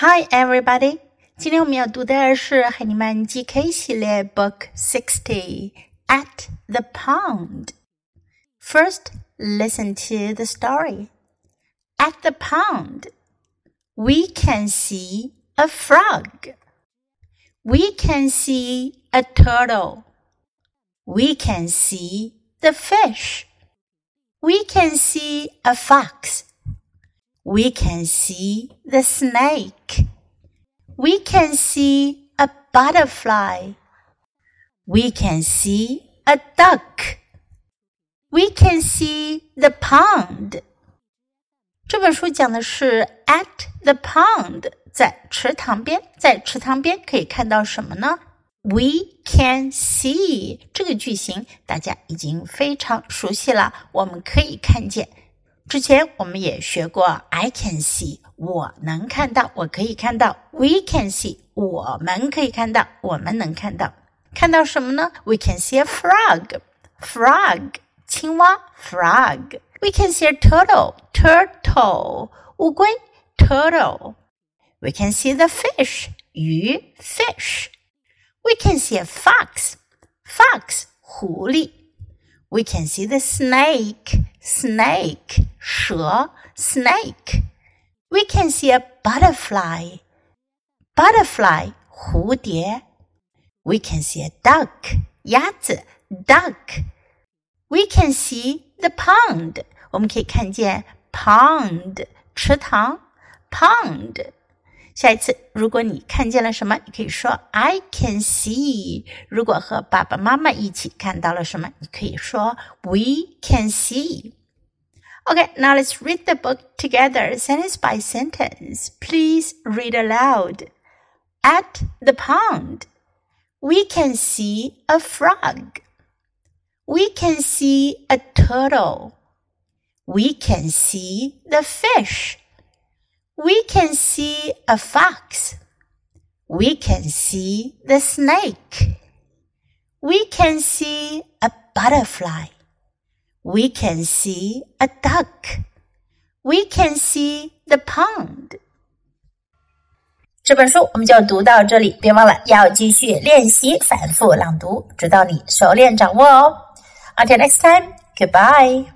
Hi, everybody！今天我们要读的是海尼曼 GK 系列 Book Sixty at the Pond. First, listen to the story. At the pond, we can see a frog. We can see a turtle. We can see the fish. We can see a fox we can see the snake. We can see a butterfly. We can see a duck. We can see the pond. 这本书讲的是 at the pond，在池塘边，在池塘边可以看到什么呢？We can see 这个句型大家已经非常熟悉了，我们可以看见。 之前我们也学过，I can see，我能看到，我可以看到；We can see，我们可以看到，我们能看到。看到什么呢？We can see a frog，frog，青蛙，frog。We can see a turtle，turtle，乌龟，turtle。We can see the fish，鱼，fish。We can see a fox，fox，狐狸。 We can see the snake snake 蛇 snake. We can see a butterfly butterfly 蝴蝶。We can see a duck 鸭子 duck. We can see the pond 我们可以看见 pond 池塘 pond。 下一次，如果你看见了什么，你可以说 I can see。如果和爸爸妈妈一起看到了什么，你可以说 We can see。Okay, now let's read the book together, sentence by sentence. Please read aloud. At the pond, we can see a frog. We can see a turtle. We can see the fish. We can see a fox. We can see the snake. We can see a butterfly. We can see a duck. We can see the pond. 这本书我们就读到这里，别忘了要继续练习反复朗读，直到你熟练掌握哦。Until next time, goodbye.